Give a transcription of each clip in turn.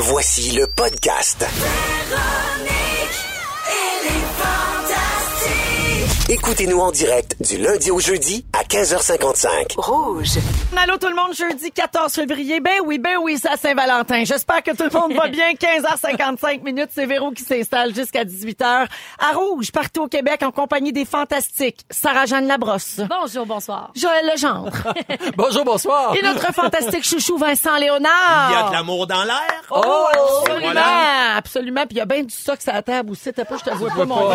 Voici le podcast. Écoutez-nous en direct du lundi au jeudi à 15h55. Rouge. Allô tout le monde, jeudi 14 février. Ben oui, ben oui, c'est à Saint-Valentin. J'espère que tout le monde va bien. 15h55 minutes, c'est Véro qui s'installe jusqu'à 18h à Rouge, partout au Québec, en compagnie des fantastiques. Sarah-Jeanne Labrosse. Bonjour, bonsoir. Joël Legendre. Bonjour, bonsoir. Et notre fantastique chouchou Vincent Léonard. Il y a de l'amour dans l'air? Oh, absolument, Voilà. absolument. Puis il y a bien du stock sur la table aussi. T'as pas, je te vois pas, mon.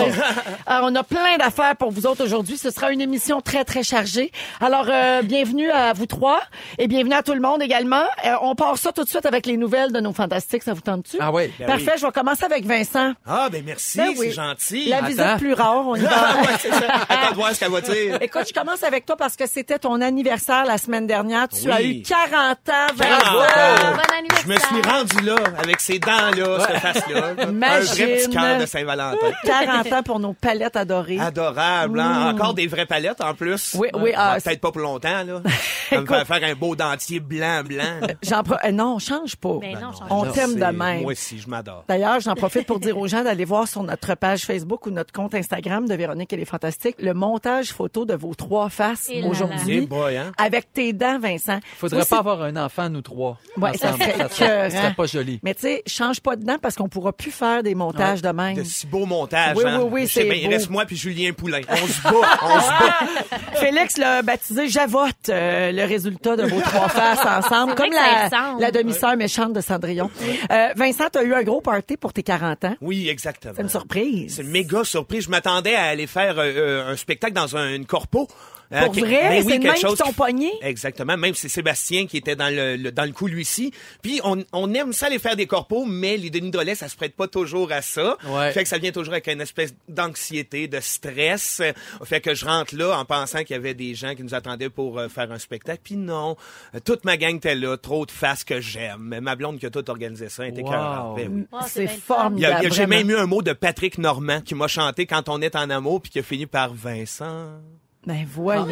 Alors, on a plein d'affaires pour vous autres aujourd'hui. Ce sera une émission très, très chargée. Alors, euh, bienvenue à vous trois et bienvenue à tout le monde également. Euh, on part ça tout de suite avec les nouvelles de nos fantastiques. Ça vous tente-tu? Ah oui. Ben Parfait. oui. Je vais commencer avec Vincent. Ah, ben merci, Ben oui. c'est gentil. La Attends. visite plus rare. On y va. Ah, ouais, c'est ça. Attends de voir ce qu'elle va dire. Écoute, je commence avec toi parce que c'était ton anniversaire la semaine dernière. Tu Oui. as eu 40 ans, Vincent. Bravo. Bon anniversaire. Je me suis rendu là, avec ces dents-là, cette face-là. Un vrai petit cœur de Saint-Valentin. 40 ans pour nos palettes adorées. Adorable, hein? Encore des vraies palettes en plus. Oui, oui, Euh, ah, Peut-être pas pour longtemps, là. Ça me faire un beau dentier blanc, blanc. J'en pro- euh, non, on change pas. Ben non, change on t'aime de même. Moi aussi, je m'adore. D'ailleurs, j'en profite pour dire aux gens d'aller voir sur notre page Facebook ou notre compte Instagram de Véronique et les Fantastiques le montage photo de vos trois faces aujourd'hui. Boy, hein? Avec tes dents, Vincent. Faudrait Aussi- pas avoir un enfant, nous trois. Ouais, ça ensemble. serait ça, serait, écœurant. ça serait pas joli. Mais tu sais, change pas de dents parce qu'on pourra plus faire des montages de même. De si beaux montages, Oui, hein? oui, oui, Je sais c'est bien, il beau. reste moi puis Julien Poulain. On se bat, on se bat. Félix l'a baptisé Javotte, euh, le résultat de vos trois faces ensemble, comme la, demi-sœur méchante de Cendrillon. Euh, Vincent, tu as eu un gros party pour tes 40 ans. Oui, exactement. C'est une surprise. C'est une méga surprise. Je m'attendais à aller faire euh, euh, un spectacle dans un, une corpo. Pour que- vrai? ben C'est même qui chose qui- pogné? Exactement. Même c'est Sébastien qui était dans le, le- dans le coup lui-ci. Puis on, on aime ça aller faire des corpos, mais les Denis Drolet, ça se prête pas toujours à ça. Ouais. Fait que ça vient toujours avec une espèce d'anxiété, de stress. Euh, Fait que je rentre là en pensant qu'il y avait des gens qui nous attendaient pour euh, faire un spectacle. Puis non, Euh, toute ma gang était là, trop de faces que j'aime. Ma blonde qui a tout organisé ça, elle était Wow. Ben oui. Oh, c'est formidable. J'ai même eu un mot de Patrick Normand qui m'a chanté quand on est en amour puis qui a fini par Vincent. Ben voyons,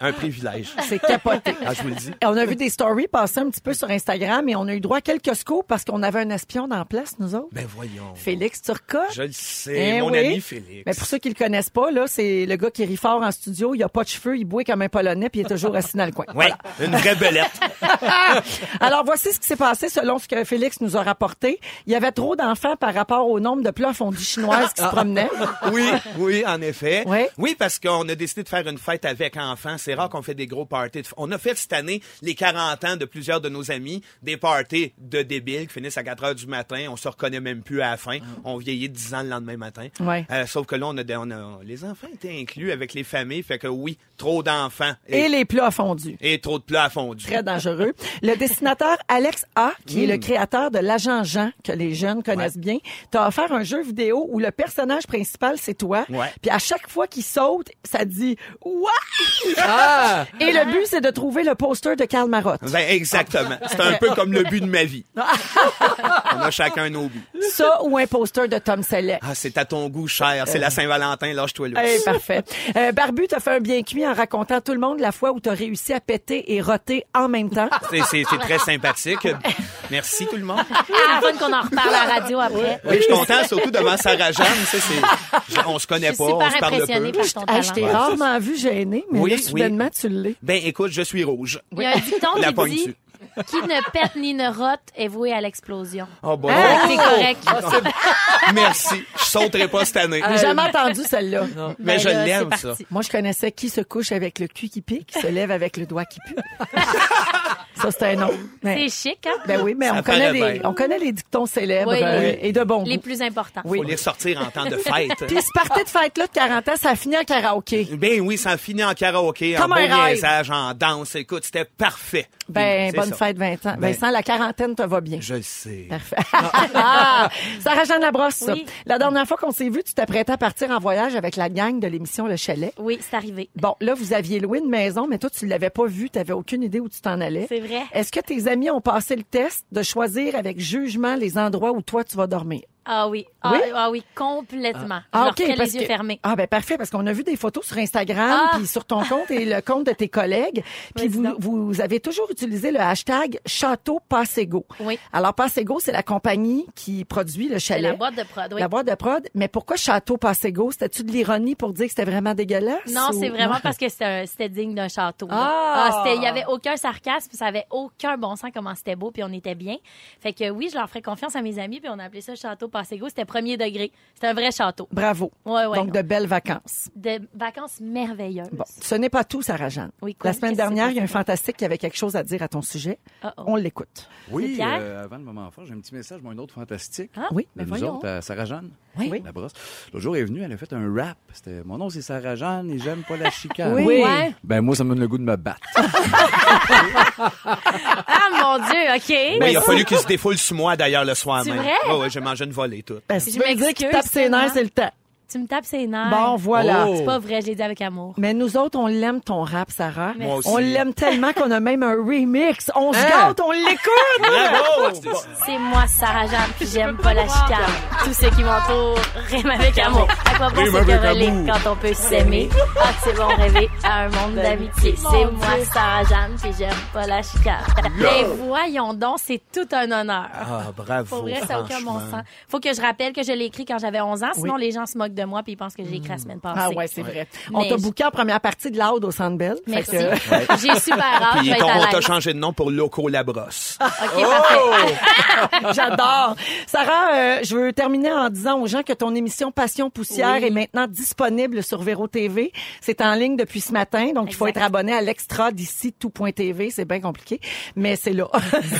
Un privilège. c'est capoté. Ah, je vous le dis. On a vu des stories passer un petit peu sur Instagram et on a eu droit à quelques scoops parce qu'on avait un espion dans la place, nous autres. Ben voyons. Félix Turcotte. Je le sais, Eh mon oui. ami Félix. Mais pour ceux qui le connaissent pas, là, c'est le gars qui rit fort en studio. Il a pas de cheveux, il boit comme un polonais puis il est toujours assis dans le coin. Ouais, Voilà. une vraie belette. Alors voici ce qui s'est passé selon ce que Félix nous a rapporté. Il y avait trop d'enfants par rapport au nombre de plats fondus chinoises qui se promenaient. Oui, oui, en effet. Ouais. Oui, parce qu'on a décidé de faire une fête avec enfants. C'est rare qu'on fait des gros parties. On a fait cette année les 40 ans de plusieurs de nos amis, des parties de débiles qui finissent à 4 heures du matin. On se reconnaît même plus à la fin. On vieillit 10 ans le lendemain matin. Ouais. Euh, sauf que là, on a, des- on a- les enfants étaient inclus avec les familles. Fait que oui, trop d'enfants Et les plats fondus. et trop de plats fondus. Très dangereux. Le dessinateur Alex A, qui est le créateur de l'agent Jean, que les jeunes connaissent bien, t'a offert un jeu vidéo où le personnage principal, c'est toi. Ouais. Puis à chaque fois qu'il saute, ça dit « What? Ah! Et le but, c'est de trouver le poster de Karl Marotte. Ben, exactement. C'est un peu comme le but de ma vie. On a chacun nos buts. Ça ou un poster de Tom Selleck. Ah, c'est à ton goût, cher. C'est la Saint-Valentin. Lâche-toi là. Hey, parfait. Euh, Barbu, t'as fait un bien cuit en racontant à tout le monde la fois où t'as réussi à péter et roter en même temps. C'est, très sympathique. Merci tout le monde. C'est fun qu'on en reparle à la radio après. Oui, je suis content, surtout devant Sarah Jeanne. Ça, c'est, on se connaît Je suis pas, on se parle peu. par ton talent. je t'ai c'est rarement vu gêné, mais Oui, là, oui. soudainement, tu l'es. Ben, écoute, je suis rouge. Il y a un dicton La qui dit qui ne pète ni ne rote est voué à l'explosion. Oh, bon. Fait que T'es correct. Merci. Je sauterai pas cette année. J'ai jamais entendu celle-là. Mais Ben je là, l'aime, c'est ça. Moi, je connaissais qui se couche avec le cul qui pique, se lève avec le doigt qui pue. ça, c'est un nom. Mais- C'est chic, hein? ben oui, mais Ça on connaît, paraît les, bien. on connaît les dictons célèbres Oui, euh, oui. et de bon Les plus importants. Oui. Faut les sortir en temps de fête. Puis ce party de fête-là de 40 ans, ça a fini en karaoké. Ben oui, ça a fini en karaoké, Comme en beau un rêve. niaisage, en danse. Écoute, c'était parfait. Ben, C'est bonne ça. fête, 20 ans. Ben- Vincent, la quarantaine te va bien. Je le sais. Parfait. Ah! Sarah-Jeanne Labrosse, Oui. la dernière fois qu'on s'est vu, tu t'apprêtais à partir en voyage avec la gang de l'émission Le Chalet. Oui, c'est arrivé. Bon, là, vous aviez loué une maison, mais toi, tu l'avais pas vue, tu aucune idée où tu t'en allais. C'est vrai. Est-ce que tes amis ont passé le test de choisir avec jugement les endroits où toi, tu vas dormir? Ah oui. Ah Oui? ah oui, complètement. Ah, je leur ok, ferais parce les yeux que- fermés. Ah, ben parfait, parce qu'on a vu des photos sur Instagram, Ah! puis sur ton compte et le compte de tes collègues. Puis vous, vous avez toujours utilisé le hashtag Château Passego. Oui. Alors, Passego, c'est la compagnie qui produit le chalet. la boîte de prod, oui. La boîte de prod. Mais pourquoi Château Passego? C'était-tu de l'ironie pour dire que c'était vraiment dégueulasse? Non, ou- c'est vraiment parce que c'était digne d'un château. Ah! c'était- il y avait aucun sarcasme, ça avait aucun bon sens comment c'était beau, puis on était bien. Fait que oui, je leur ferais confiance à mes amis, puis on a appelé ça château Passego. C'était premier degré. C'était un vrai château. Bravo. Ouais, ouais. Donc, de belles vacances. De vacances merveilleuses. Bon, ce n'est pas tout, Sarah-Jeanne. Oui, quoi? La semaine dernière, il y a un fantastique qui avait quelque chose à dire à ton sujet. On l'écoute. Oui, euh, avant le moment fort, j'ai un petit message, moi, un autre fantastique. Ah, Oui, mais nous voyons. autres, à Sarah-Jeanne. Oui. La brosse. L'autre jour, elle est venue, elle a fait un rap. C'était Mon nom, c'est Sarah-Jeanne et j'aime pas la chicane. Oui. Ouais. Ben, moi, ça me donne le goût de me battre. Ah mon Dieu, OK. Oui, il a fallu qu'il se défoule sur moi d'ailleurs le soir C'est même. vrai? Ouais, ouais, j'ai mangé une volée toute. Ben, si Je tu veux me dire qu'il tape m'excuse ses nerfs, c'est le temps. Tu me tapes ses nerfs. Bon, voilà. Oh. C'est pas vrai, je l'ai dit avec amour. Mais nous autres, on l'aime ton rap, Sarah. Moi aussi. On l'aime tellement qu'on a même un remix. On se Hein? gâte, on l'écoute. C'est moi, Sarah Jeanne, puis j'aime pas la chicane. Tous ceux qui m'entourent riment avec amour. À quoi bon se quereller quand on peut s'aimer? Ah, c'est bon rêver à un monde d'amitié. C'est moi, Sarah Jeanne, puis j'aime pas la chicane. Mais voyons donc, c'est tout un honneur. Ah, bravo. Pour vrai, ça n'a aucun bon sens. Faut que je rappelle que je l'ai écrit quand j'avais 11 ans, sinon les gens se moquent de moi puis ils pensent que j'ai écrit la semaine passée. Ah ouais, c'est vrai. On t'a booké en première partie de Loud au Centre Bell. Merci. que- J'ai super hâte, Puis on t'a changé de nom pour Loco Labrosse. OK, parfait. J'adore. Sarah, euh, je veux terminer en disant aux gens que ton émission Passion Poussière Oui. est maintenant disponible sur Véro TV. C'est en ligne depuis ce matin, donc il faut être abonné à l'extra d'ici tout.tv. C'est bien compliqué, mais c'est là.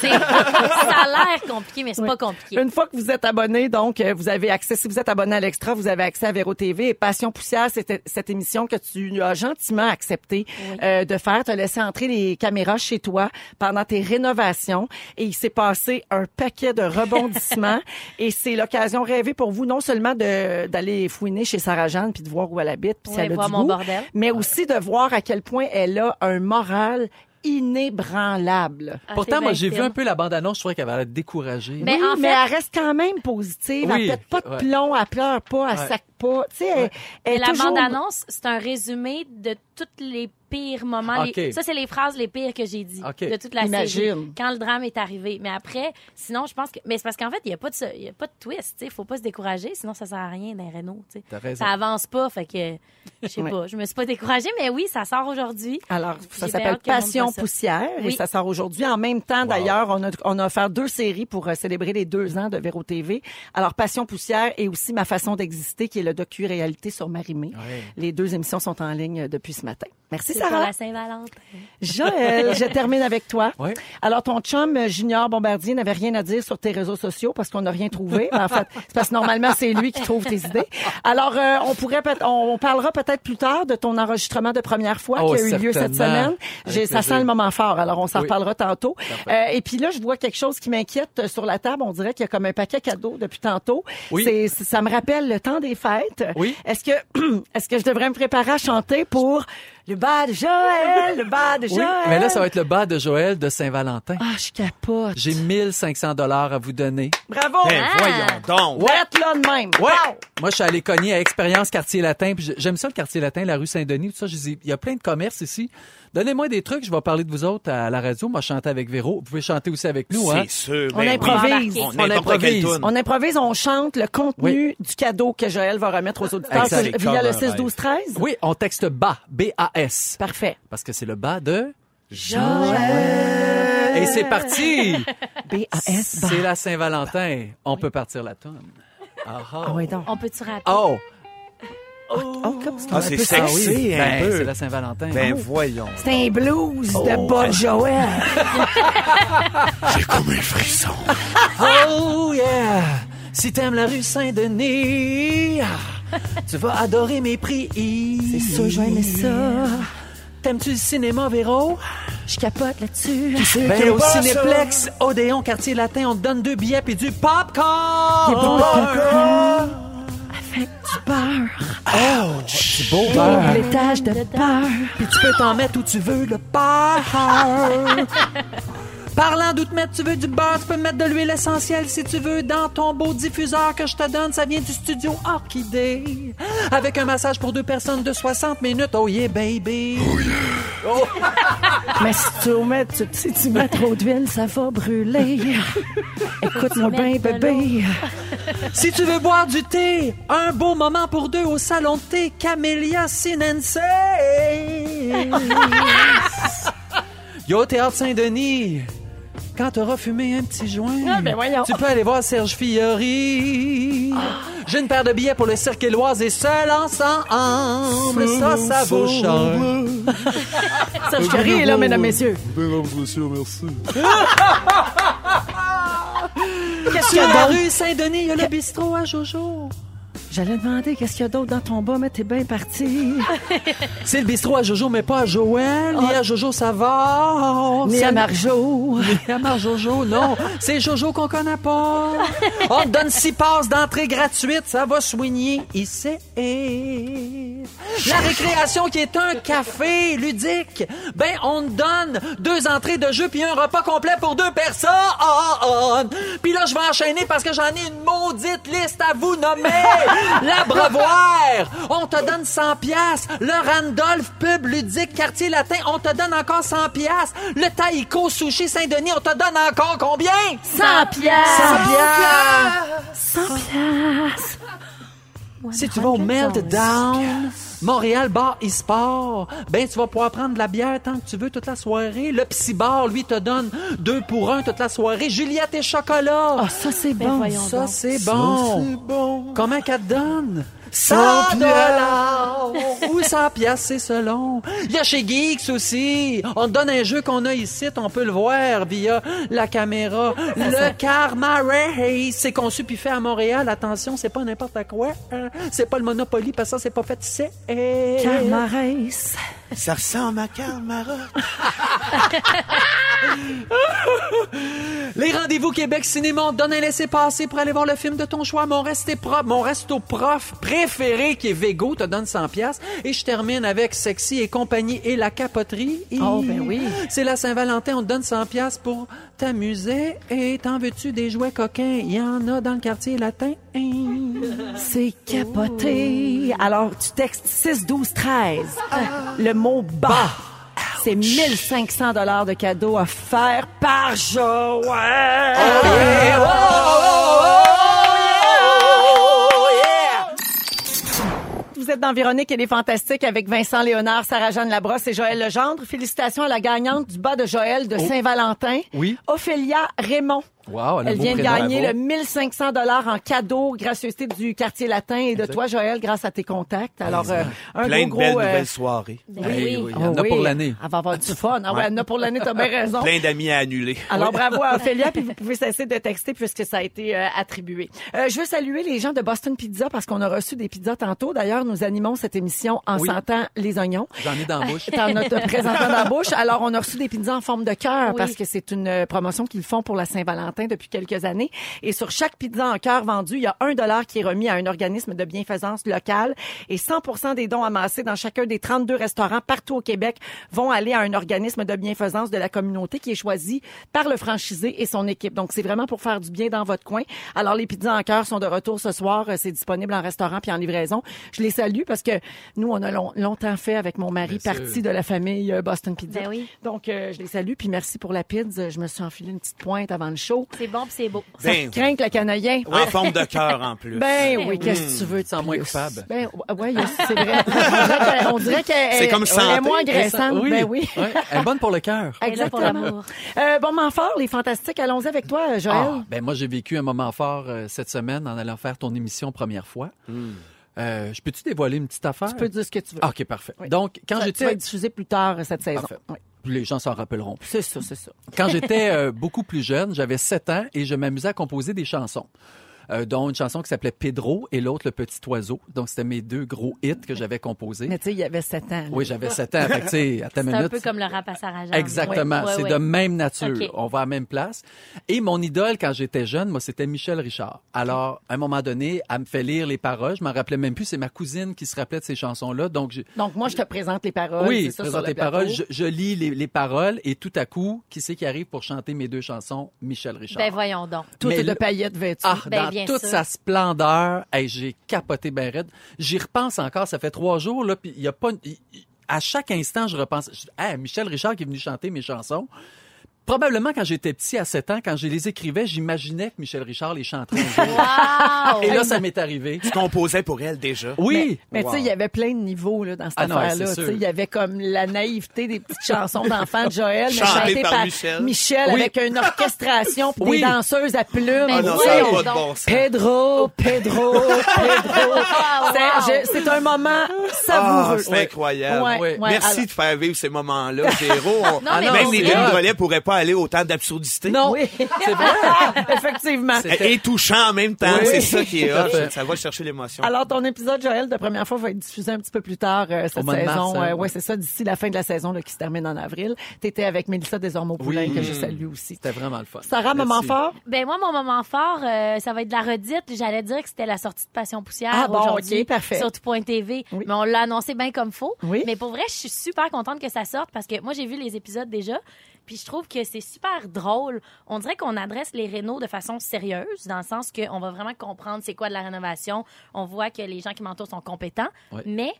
Ça a l'air compliqué, mais c'est Oui. pas compliqué. Une fois que vous êtes abonné, donc euh, vous avez accès. Si vous êtes abonné à l'extra, vous avez accès à Véro TV et Passion Poussière. C'était cette émission que tu as gentiment accepté euh, de faire. Tu as laissé entrer les caméras chez toi pendant tes rénovations et il s'est passé un paquet de rebondissements et c'est l'occasion rêvée pour vous non seulement de d'aller fouiner chez Sarah Jeanne puis de voir où elle habite puis si Oui, elle a voir du mon goût, bordel. mais aussi de voir à quel point elle a un moral inébranlable. Ah, Pourtant, moi, j'ai vu un peu la bande-annonce, je trouvais qu'elle avait l'air découragée. Mais oui, en mais fait- elle reste quand même positive. Oui, elle pète pas de ouais. plomb, elle pleure pas, elle Ouais. sac pas. Tu sais, elle, la toujours- bande-annonce, c'est un résumé de tous les pires moments. Les- ça, c'est les phrases les pires que j'ai dit de toute la Imagine. série. Quand le drame est arrivé. Mais après, sinon, je pense que... Mais c'est parce qu'en fait, il n'y a, pas de ce- il y a pas de twist. Il faut pas se décourager, sinon ça sert à rien d'un Renault. Ça avance pas, fait que... Je sais Ouais. pas. Je me suis pas découragée, mais oui, ça sort aujourd'hui. Alors, ça s'appelle Passion voit ça. Poussière et Oui. ça sort aujourd'hui. En même temps, d'ailleurs, on a, on a offert deux séries pour euh, célébrer les deux ans de Véro TV. Alors, Passion Poussière et aussi Ma façon d'exister, qui est le docu-réalité sur Marimé. Les deux émissions sont en ligne depuis ce matin. Merci, Pour Sarah. la Saint-Valentin. Joël, je termine avec toi. Oui. Alors, ton chum euh, Junior Bombardier n'avait rien à dire sur tes réseaux sociaux parce qu'on n'a rien trouvé. En fait, c'est parce que normalement, c'est lui qui trouve tes idées. Alors, euh, on pourrait, peut- on, on parlera peut-être plus tard de ton enregistrement de première fois Oh, qui a eu lieu cette semaine. J'ai, ça sent le moment fort. Alors, on s'en Oui. reparlera tantôt. Euh, et puis là, je vois quelque chose qui m'inquiète euh, sur la table. On dirait qu'il y a comme un paquet cadeau depuis tantôt. Oui. Ça me rappelle le temps des fêtes. Oui. Est-ce que, est-ce que je devrais me préparer à chanter pour le bas de Joël, le bas de Oui, Joël? mais là, ça va être le bas de Joël de Saint-Valentin. Ah, je capote. J'ai 1500 dollars à vous donner. Bravo! Ben, Ah. voyons donc. Prête là de même. Ouais. Wow! Moi, je suis allé cogner à Expérience Quartier Latin. puis j'aime ça, le Quartier Latin, la rue Saint-Denis, tout ça. Je dis, il y a plein de commerces ici. Donnez-moi des trucs, je vais parler de vous autres à la radio. Moi, je chantais avec Véro. Vous pouvez chanter aussi avec nous, hein? C'est sûr. On ben oui. improvise. On, On improvise. On improvise, on chante le contenu du cadeau que Joël va remettre aux auditeurs Exact. sur- via le C'est comme un 6-12-13. Oui, on texte bas, B-A-S. Parfait. Parce que c'est le bas de... Joël. Et c'est parti! B-A-S. C'est la Saint-Valentin. On peut partir la tonne. Ah, oui, donc. On peut-tu rappeler? Oh! Oh, comme c'est Ah, un c'est peu sexy. ça. C'est un Ben, peu. c'est la Saint-Valentin. Ben voyons. C'est un blues de bas de Joël. J'ai comme un frisson. Oh yeah! Si t'aimes la rue Saint-Denis, ah, tu vas adorer mes prix. C'est vais aimer ça. T'aimes-tu le cinéma, Véro? Je capote là-dessus. Ben, au ça? Cinéplex, Odéon, Quartier Latin, on te donne deux billets puis du popcorn! Avec du beurre. Du beau Double l'étage de beurre. Puis tu peux t'en mettre où tu veux, le beurre. Parlant d'où te mettre, tu veux du beurre, tu peux mettre de l'huile essentielle si tu veux dans ton beau diffuseur que je te donne. Ça vient du studio Orchidée. Avec un massage pour deux personnes de 60 minutes. Oh yeah, baby. Mais si tu mets, tu- si tu mets trop d'huile, ça va brûler. Écoute-moi bien, bébé. Si tu veux boire du thé, un beau moment pour deux au salon de thé Camélia Sinense. Yo, Théâtre Saint-Denis. Quand t'auras fumé un petit joint, Ah, ben tu peux aller voir Serge Fiori. J'ai une paire de billets pour le Cirque Éloise et seul ensemble, ça, ça vaut cher. Serge Fiori est là, mesdames, messieurs. Mesdames et messieurs, merci. Qu'est-ce qu'il y a la d'autre? rue Saint-Denis, il y a le bistrot à Jojo. J'allais demander qu'est-ce qu'il y a d'autre dans ton bas, mais t'es bien parti. C'est le bistrot à Jojo, mais pas à Joël, ni à Jojo Savard. Ni à Marjo. Ni à Mar Jojo, non. C'est Jojo qu'on connaît pas. On te donne six passes d'entrée gratuite, ça va soigner ici. La récréation qui est un café ludique, ben on te donne deux entrées de jeu puis un repas complet pour deux personnes. Puis là, je vais enchaîner parce que j'en ai une maudite liste à vous nommer. L'Abreuvoir, on te donne 100 pièces. Le Randolph Pub Ludique Quartier Latin, on te donne encore 100 pièces. Le Taïko Sushi Saint-Denis, on te donne encore combien? 100 piastres. 100 pièces. 100 piastres. Si tu vas au Meltdown, Montréal Bar et Sport, ben tu vas pouvoir prendre de la bière tant que tu veux toute la soirée. Le Psy Bar, lui, te donne deux pour un toute la soirée. Juliette et chocolat. Ah, ça, c'est Ben bon. voyons ça, c'est Ça, bon. c'est bon. Comment qu'elle te donne? 100 100 dollars ou 100 piastres, c'est selon. Il y a chez Geeks aussi. On te donne un jeu qu'on a ici, on peut le voir via la caméra. Le Karma Race, c'est conçu puis fait à Montréal. Attention, c'est pas n'importe quoi. hein. C'est pas le Monopoly parce que ça, c'est pas fait ici. Karma Race. Ça ressemble à Camara. Les rendez-vous Québec Cinéma, on te donne un laissez-passer pour aller voir le film de ton choix. Mon resto prof, mon resto prof préféré qui est Vego te donne 100 pièces et je termine avec Sexy et compagnie et la capoterie. Oh, ben oui. C'est la Saint-Valentin, on te donne 100 pièces pour t'amuser et t'en veux-tu des jouets coquins? Il y en a dans le quartier latin. C'est capoté. Alors, tu textes 6 12 13. Le mot bas. C'est 1500 dollars de cadeaux offerts par Joël. Vous êtes dans Véronique et les Fantastiques avec Vincent Léonard, Sarah-Jeanne Labrosse et Joël Legendre. Félicitations à la gagnante du bas de Joël de Saint-Valentin. Oui. Ophélia Raymond. Wow, elle vient de gagner Bravo. le 1500 dollars en cadeau, gracieuseté du quartier latin et de toi, Joël, grâce à tes contacts. Alors, euh, un Plein gros, de belles gros, euh, nouvelles soirées. Ben Hey, oui. oui, il y en oh a pour oui, l'année. Elle va avoir du fun. Ah ouais, Ouais. elle en a pour l'année, t'as bien raison. Plein d'amis à annuler. Alors bravo à Ophélia, puis vous pouvez cesser de texter puisque ça a été euh, attribué. Euh, je veux saluer les gens de Boston Pizza parce qu'on a reçu des pizzas tantôt. D'ailleurs, nous animons cette émission en Oui. sentant les oignons. J'en ai dans la bouche. T'en notre représentant dans la bouche. Alors, on a reçu des pizzas en forme de cœur Oui. parce que c'est une euh, promotion qu'ils font pour la Saint-Valentin depuis quelques années. Et sur chaque pizza en cœur vendue, il y a un dollar qui est remis à un organisme de bienfaisance local et 100% des dons amassés dans chacun des 32 restaurants partout au Québec vont aller à un organisme de bienfaisance de la communauté qui est choisi par le franchisé et son équipe. Donc, c'est vraiment pour faire du bien dans votre coin. Alors, les pizzas en cœur sont de retour ce soir. Euh, C'est disponible en restaurant puis en livraison. Je les salue parce que nous, on a long- longtemps fait avec mon mari Bien sûr. partie de la famille euh, Boston Pizza. Ben oui. Donc, euh, je les salue puis merci pour la pizza. Je me suis enfilé une petite pointe avant le show. C'est bon pis c'est beau. Ça Ben, craint que le canadien. En forme de cœur en plus. Ben oui, oui. qu'est-ce que tu veux de sens moins coupable. Ben ouais, c'est vrai. On dirait qu'elle- santé. est moins agressante. Oui. Ben oui. Ouais, elle est bonne pour le cœur. Elle est là pour Exactement. l'amour. Euh, bon, moment fort, les fantastiques. Allons-y avec toi, Joël. Ah, ben moi, j'ai vécu un moment fort euh, cette semaine en allant faire ton émission première fois. Euh, je peux-tu dévoiler une petite affaire? Tu peux dire ce que tu veux. Ah, OK, parfait. Oui. Donc, quand Ça, ça va j'étais... être diffusé plus tard euh, cette saison. Parfait. Oui. Les gens s'en rappelleront. C'est ça, c'est ça. Quand j'étais euh, beaucoup plus jeune, j'avais 7 ans et je m'amusais à composer des chansons. Euh, dont une chanson qui s'appelait Pedro et l'autre Le Petit Oiseau. Donc, c'était mes deux gros hits que j'avais composés. Mais tu sais, il y avait 7 ans. là. Oui, j'avais 7 ans. Fait que, tu sais, à ta C'est minute. un peu comme le rap à Sarah. Exactement. C'est de même nature. On va à la même place. Et mon idole, quand j'étais jeune, moi, c'était Michel Richard. Alors, à un moment donné, elle me fait lire les paroles. Je m'en rappelais même plus. C'est ma cousine qui se rappelait de ces chansons-là. Donc, j'ai- Donc, moi, je te présente les paroles. oui, c'est ça, présente les plateau. paroles. Je, je lis les, les paroles et tout à coup, qui c'est qui arrive pour chanter mes deux chansons? Michel Richard. Ben voyons donc. Tout est de le- paillettes vêtues. Ah, Ben, dans bien toute sa splendeur, hey, j'ai capoté ben raide. J'y repense encore, ça fait trois jours, là, puis il y a pas... à chaque instant, je repense... Je, Hey, Michel Richard qui est venu chanter mes chansons. Probablement, quand j'étais petit, à 7 ans, quand je les écrivais, j'imaginais que Michel Richard les chanterait un jour. Wow! Et là, ça m'est arrivé. Tu composais pour elle déjà? Oui! Mais tu sais, il y avait plein de niveaux là, dans cette Ah affaire-là. Il y avait comme la naïveté des petites chansons d'enfants de Joël, mais Chantées chantées par par Michel. Michel Oui. avec une orchestration Oui. des danseuses à plumes. Mais Ah non, Tu ça sais, n'a voyons pas de donc. bon sens. Pedro, Pedro, Pedro. Wow. C'est- un moment savoureux. Ah, c'est incroyable. Ouais, Ouais. ouais. Merci Alors- de faire vivre ces moments-là, Véro. On- Non, mais Même les volets pourraient pas aller autant d'absurdité. Non! Oui, C'est vrai! effectivement. C'est- Et, touchant en même temps, Oui. c'est ça qui est hot. Ça va chercher l'émotion. Alors, ton épisode, Joël, de première fois, va être diffusé un petit peu plus tard euh, cette de mars, saison. hein, Euh, ouais, c'est ça, d'ici la fin de la saison là, qui se termine en avril. Tu étais avec Mélissa Desormeaux-Poulain, Oui. que je salue aussi. C'était vraiment le fun. Sarah, moment Merci. fort? Ben moi, mon moment fort, euh, ça va être de la redite. J'allais dire que c'était la sortie de Passion Poussière Ah bon, aujourd'hui ok, parfait. sur tout.tv. Oui. Mais on l'a annoncé bien comme faux. Oui. Mais pour vrai, je suis super contente que ça sorte parce que moi, j'ai vu les épisodes déjà. Puis je trouve que c'est super drôle. On dirait qu'on adresse les rénaux de façon sérieuse, dans le sens qu'on va vraiment comprendre c'est quoi de la rénovation. On voit que les gens qui m'entourent sont compétents. Ouais. Mais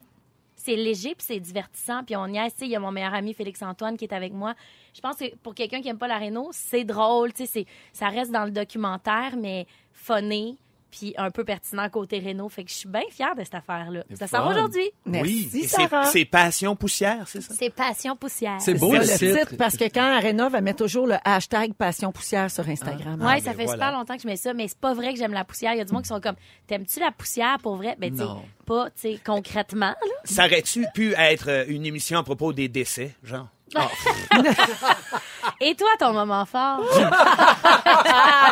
c'est léger puis c'est divertissant puis on y a il y a mon meilleur ami Félix Antoine qui est avec moi je pense que pour quelqu'un qui aime pas la réno c'est drôle tu sais c'est ça reste dans le documentaire mais funné puis un peu pertinent côté réno fait que je suis bien fière de cette affaire là ça sort aujourd'hui Merci, oui. C'est- Sarah. C'est passion poussière, c'est ça? c'est passion poussière C'est beau C'est le titre. titre, parce que quand elle rénove, elle met toujours le hashtag Passion Poussière sur Instagram. Ouais, Ah, ça ben fait voilà. super longtemps que je mets ça, mais c'est pas vrai que j'aime la poussière. Il y a du monde qui sont comme, t'aimes-tu la poussière pour vrai? Ben, tu pas, tu sais, concrètement, là. Ça aurait-tu pu être une émission à propos des décès, genre? Et toi, ton moment fort?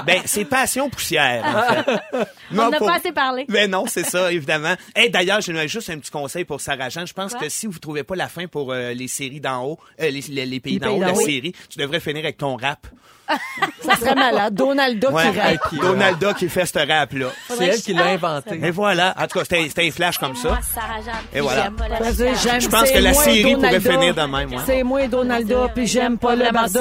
Ben, c'est passion poussière, en fait. On n'a pour- pas assez parlé. Ben non, c'est ça, évidemment. Et d'ailleurs, j'ai juste un petit conseil pour Sarah Jeanne. Je pense Quoi? que si vous trouvez pas la fin pour euh, les séries d'en haut, euh, les, les- les pays d'en haut, la haut. série, tu devrais finir avec ton rap. Ça serait malade. Donaldo Ouais, qui rappe. qui- Donalda qui fait ce rap-là. C'est elle qui l'a inventé. Et voilà. En tout cas, c'était un flash comme ça. Moi, Sarah Jeanne. Et voilà. Je pense que la série pourrait finir de même, ouais. C'est moi, Donaldo, puis j'aime pas le barda.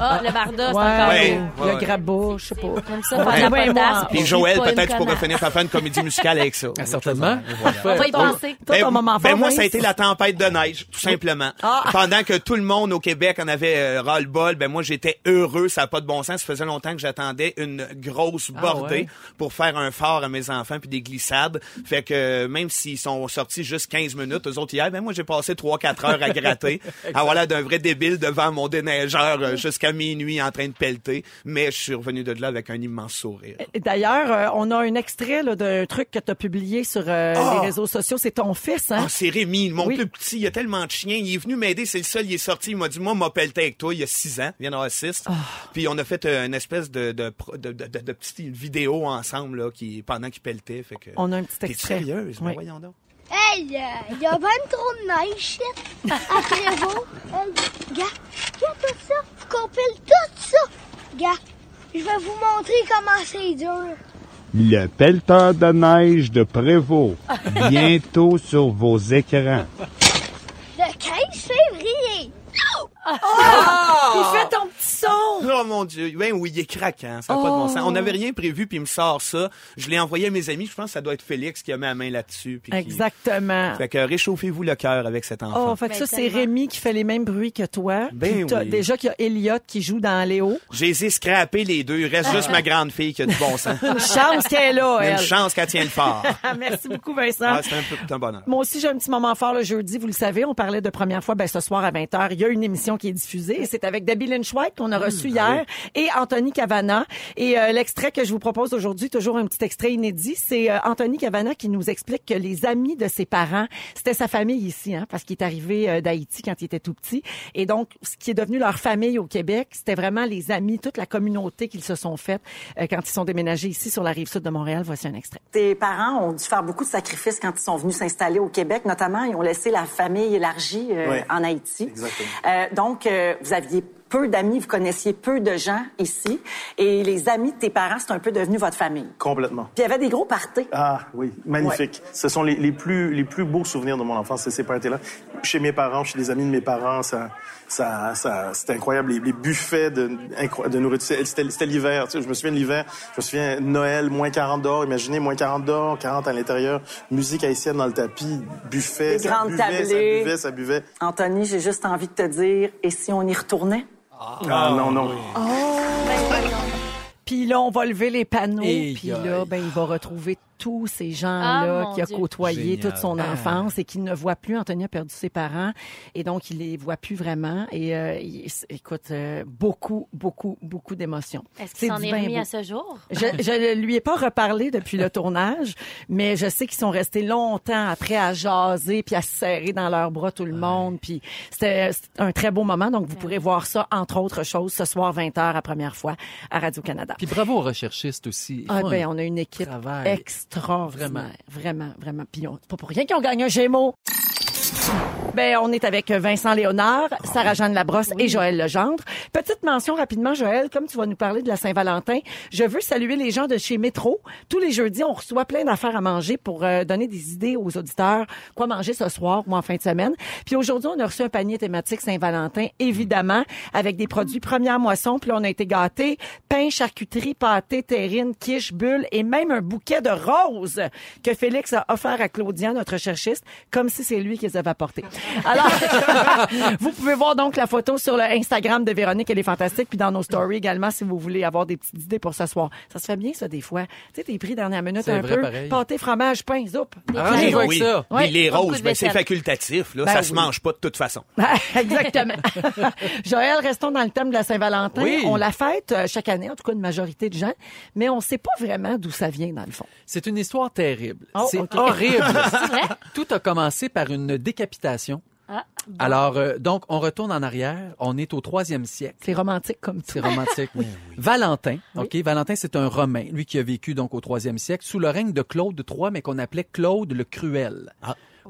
Ah, le barda, c'est Ouais, encore Ouais, le ouais. grabot, je sais pas. J'aime ça, Ouais, faire de la ouais, moi. potasse. Puis Je suis Joël, pas une peut-être tu pourrais connasse. finir par faire une comédie musicale avec ça. Ah, Certainement. On va y penser. Toi, ton Ben, moment ben fort, moi, Vince? ça a été la tempête de neige, tout simplement. Ah. Pendant que tout le monde au Québec en avait euh, ras-le-bol, ben moi, j'étais heureux, ça n'a pas de bon sens. Ça faisait longtemps que j'attendais une grosse Ah, bordée ouais. pour faire un phare à mes enfants puis des glissades. Fait que euh, même s'ils sont sortis juste 15 minutes, eux autres hier, ben moi, j'ai passé 3-4 heures à gratter. à voilà d'un vrai débile devant mon déneigeur euh, jusqu'à minuit en train de pelleter. Mais je suis revenu de là avec un immense sourire. D'ailleurs, euh, on a un extrait d'un truc que tu as publié sur euh, Ah! les réseaux sociaux. C'est ton fils, hein? Ah, c'est Rémi, mon Oui. plus petit. Il y a tellement de chiens. Il est venu m'aider. C'est le seul. Il est sorti. Il m'a dit, moi, m'a pelleté avec toi il y a six ans. Il y en a six. Ah. Puis on a fait une espèce de, de, pro- de, de, de, de petite vidéo ensemble, là, qui, pendant qu'il pelletait. Fait que. On a un petit T'es extrait. sérieuse? Ben Oui. voyons donc. Hey, il y a ben trop de neige. Après vous, gars, regarde tout ça. Qu'on pile tout ça. Gars, je vais vous montrer comment c'est dur. Le pelleteur de neige de Prévost. Bientôt sur vos écrans. Le 15 février. Il fait ton petit son! Oh mon Dieu. Ben oui, il est craquant. Ça n'a pas de bon sens. Oh. On n'avait rien prévu, puis il me sort ça. Je l'ai envoyé à mes amis. Je pense que ça doit être Félix qui a mis la main là-dessus. puis qui- Exactement. Fait que réchauffez-vous le cœur avec cet enfant. Oh, fait que Ben, ça, c'est. Rémi qui fait les mêmes bruits que toi. Ben oui. Déjà qu'il y a Elliot qui joue dans Léo. J'ai essayé de scraper les deux. Il reste juste ma grande fille qui a du bon sens. Une chance qu'elle est là, elle. une chance qu'elle tienne fort. Ah, Merci beaucoup, Vincent. Ah, c'est un peu un bonheur. Moi aussi, j'ai un petit moment fort le jeudi. Vous le savez, on parlait de première fois ben, ce soir à 20h. Il y a une émission qui est diffusée et c'est avec Debbie Lynch White qu'on a reçu hier, et Anthony Cavana. Et euh, l'extrait que je vous propose aujourd'hui, toujours un petit extrait inédit, c'est euh, Anthony Cavana qui nous explique que les amis de ses parents, c'était sa famille ici, hein, parce qu'il est arrivé euh, d'Haïti quand il était tout petit. Et donc, ce qui est devenu leur famille au Québec, c'était vraiment les amis, toute la communauté qu'ils se sont faite euh, quand ils sont déménagés ici sur la rive sud de Montréal. Voici un extrait. Tes parents ont dû faire beaucoup de sacrifices quand ils sont venus s'installer au Québec. Notamment, ils ont laissé la famille élargie euh, Oui. en Haïti. Exactement. Euh, donc, euh, vous aviez peu d'amis, vous connaissiez peu de gens ici. Et les amis de tes parents, c'est un peu devenu votre famille. Complètement. Puis il y avait des gros parties. Ah oui, magnifique. Ce sont les, les plus les plus beaux souvenirs de mon enfance, c'est ces parties-là. Chez mes parents, chez les amis de mes parents, ça ça ça c'était incroyable les, les buffets de nourriture. C'était c'était l'hiver, tu sais, je me souviens de l'hiver, je me souviens Noël moins 40 dehors, imaginez moins 40 dehors, 40 à l'intérieur, musique haïtienne dans le tapis, buffet, Des ça grandes buvait, ça buvait, ça buvait. Anthony, j'ai juste envie de te dire, et si on y retournait? Ah non non. Puis là, on va lever les panneaux. Et Puis là, ben, il va retrouver tous ces Ah, gens-là mon qui a Dieu. côtoyé Génial. toute son enfance et qu'il ne voit plus. Anthony a perdu ses parents et donc il les voit plus vraiment. Et euh, il- écoute, euh, beaucoup, beaucoup, beaucoup d'émotions. Est-ce C'est qu'il s'en est remis beau. à ce jour? Je, je lui ai pas reparlé depuis le tournage, mais je sais qu'ils sont restés longtemps après à jaser puis à se serrer dans leurs bras tout le monde. Puis c'était un très beau moment. Donc vous pourrez voir ça entre autres choses ce soir 20h à première fois à Radio Canada. Puis bravo aux recherchistes aussi. Ah ben on a une équipe travail. Extraordinaire, Vraiment. vraiment, vraiment. Puis on- c'est pas pour rien qu'ils ont gagné un Gémeaux. Ben, on est avec Vincent Léonard, Sarah-Jeanne Labrosse et Joël Legendre. Petite mention rapidement, Joël, comme tu vas nous parler de la Saint-Valentin, je veux saluer les gens de chez Métro. Tous les jeudis, on reçoit plein d'affaires à manger pour euh, donner des idées aux auditeurs, quoi manger ce soir ou en fin de semaine. Puis aujourd'hui, on a reçu un panier thématique Saint-Valentin, évidemment, avec des produits première moisson. Puis là, on a été gâtés. Pain, charcuterie, pâté, terrine, quiche, bulle et même un bouquet de roses que Félix a offert à Claudia, notre cherchiste, comme si c'est lui qui les avait Alors, vous pouvez voir donc la photo sur le Instagram de Véronique, elle est fantastique, puis dans nos stories également si vous voulez avoir des petites idées pour ce soir. Ça se fait bien ça des fois. Tu sais, t'es pris dernière minute un vrai, peu, pareil. pâté, fromage, pain, zoup. Arrangez-vous avec oui. ça. Ouais. Puis les roses, ben, c'est facultatif. Là. Ben ça se oui. mange pas de toute façon. Exactement. Joël, restons dans le thème de la Saint-Valentin. Oui. On la fête euh, chaque année, en tout cas une majorité de gens, mais on sait pas vraiment d'où ça vient dans le fond. C'est une histoire terrible. Oh, c'est horrible. Tout a commencé par une décapitation. Ah, bon. Alors, euh, donc, on retourne en arrière. On est au troisième siècle. C'est romantique comme tout. C'est romantique. Valentin, ok? Valentin, c'est un Romain, lui qui a vécu donc au troisième siècle sous le règne de Claude III, mais qu'on appelait Claude le Cruel.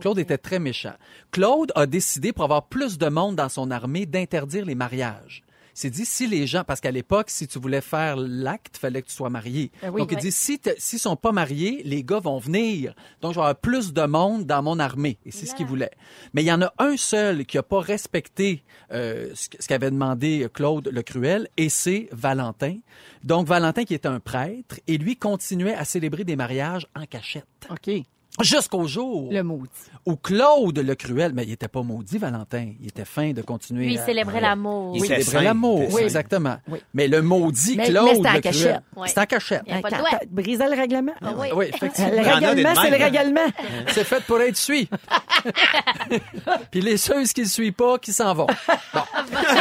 Claude était très méchant. Claude a décidé, pour avoir plus de monde dans son armée, d'interdire les mariages. S'est dit, si les gens, parce qu'à l'époque, si tu voulais faire l'acte, fallait que tu sois marié. Ben oui. Donc, il Ouais. dit, si s'ils sont pas mariés, les gars vont venir. Donc, je vais avoir plus de monde dans mon armée. Et c'est ce qu'il voulait. Mais il y en a un seul qui a pas respecté euh, ce qu'avait demandé Claude le Cruel, et c'est Valentin. Donc, Valentin qui était un prêtre, et lui continuait à célébrer des mariages en cachette. OK. Jusqu'au jour Le maudit. où Claude le Cruel, mais il était pas maudit, Valentin. Il était fin de continuer. Lui, il à- célébrait l'amour. Il Oui. célébrait l'amour, oui, exactement. Oui. Mais le maudit Mais- Claude mais en le cachette. Cruel, c'est en cachette. Il brisé le règlement? Ah oui. Oui, effectivement. Le règlement, c'est le règlement. C'est fait pour être suivi. Puis les ceux qui ne suivent pas, qui s'en vont. Bon.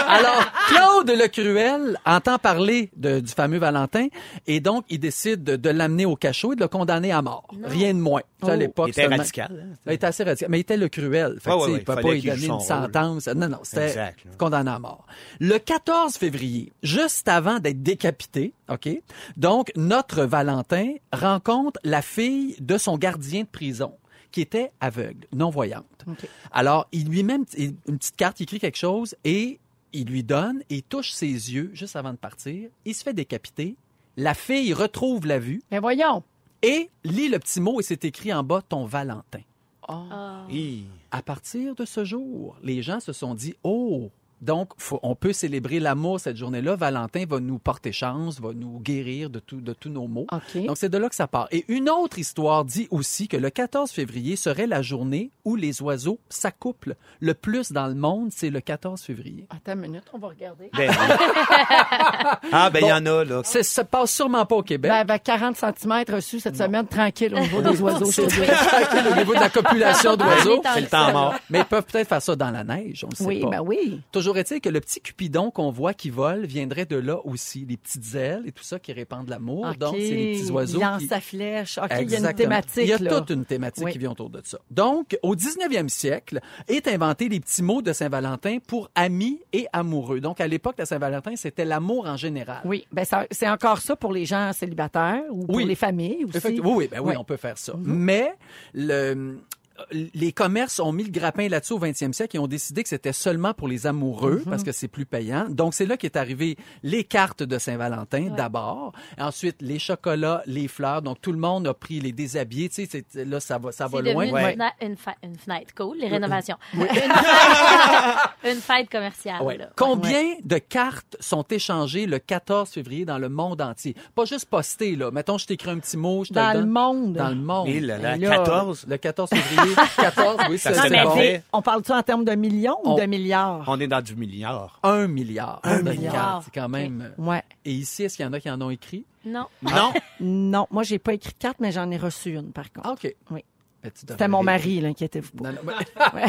Alors, Claude le Cruel entend parler de- du fameux Valentin et donc il décide de, de l'amener au cachot et de le condamner à mort. Rien de moins. Oh. L'époque, Il était radical. hein. Il était assez radical. Mais il était le cruel. Fait que, Ouais, ouais, tu sais, ouais. il peut Fallait pas joue donner une rôle. sentence. Non, non, c'était condamné à mort. Le 14 février, juste avant d'être décapité, OK? Donc, notre Valentin rencontre la fille de son gardien de prison qui était aveugle, non-voyante. Alors, il lui met une petite- une petite carte, il écrit quelque chose et il lui donne et il touche ses yeux juste avant de partir. Il se fait décapiter. La fille retrouve la vue Mais voyons. Et lit le petit mot et c'est écrit en bas ton Valentin. Ah. Hi. À partir de ce jour, les gens se sont dit oh donc faut- on peut célébrer l'amour cette journée-là. Valentin va nous porter chance, va nous guérir de tout- de tous nos maux. OK. Donc c'est de là que ça part. Et une autre histoire dit aussi que le 14 février serait la journée où les oiseaux s'accouplent le plus dans le monde. C'est le 14 février. Attends une minute, on va regarder. Ben, ah, ben, il y en a, là. Ça passe sûrement pas au Québec. Ben, avec 40 cm reçus cette semaine, tranquille au niveau des oiseaux. dirais. au niveau de la copulation d'oiseaux. C'est le temps mort. Mais ils peuvent peut-être faire ça dans la neige, on ne sait Oui, pas. ben oui. Toujours toujours est-il que le petit Cupidon qu'on voit qui vole viendrait de là aussi? Les petites ailes et tout ça qui répandent l'amour. Donc, c'est les petits oiseaux. Il lance qui- sa flèche. OK, il y a une thématique. Il y a là. toute une thématique Oui. qui vient autour de ça. Donc, au 19e siècle, est inventé les petits mots de Saint-Valentin pour amis et amoureux. Donc, à l'époque, la Saint-Valentin, c'était l'amour en général. Oui, ben c'est encore ça pour les gens célibataires ou pour Oui. les familles aussi. Oui, oui, ben oui, on peut faire ça. Mais le, les commerces ont mis le grappin là-dessus au 20e siècle et ont décidé que c'était seulement pour les amoureux parce que c'est plus payant. Donc, c'est là qu'est arrivé les cartes de Saint-Valentin d'abord. Ensuite, les chocolats, les fleurs. Donc, tout le monde a pris les déshabillés. Tu sais, c'est- là, ça va, ça va C'est loin. devenu Ouais. une, une, une fenêtre. Cool, les rénovations. Une, fête, une fête commerciale. Ouais. là. Combien de cartes sont échangées le 14 février dans le monde entier? Pas juste postées, là. Mettons, je t'écris un petit mot, je te Dans le le donne. monde. Dans le monde. Et là, là, Et là, 14. Le 14 février. 14, oui, Ça, Non, mais bon. on parle-tu en termes de millions ou On- de milliards? On est dans du milliard. Un milliard. Un milliard. C'est quand même. euh, Ouais. Et ici, est-ce qu'il y en a qui en ont écrit? Non. Non? Non, moi, j'ai pas écrit carte, mais j'en ai reçu une, par contre. Ah, OK. Oui. Ben, C'était mon mari, là, inquiétez-vous pas. Non, non,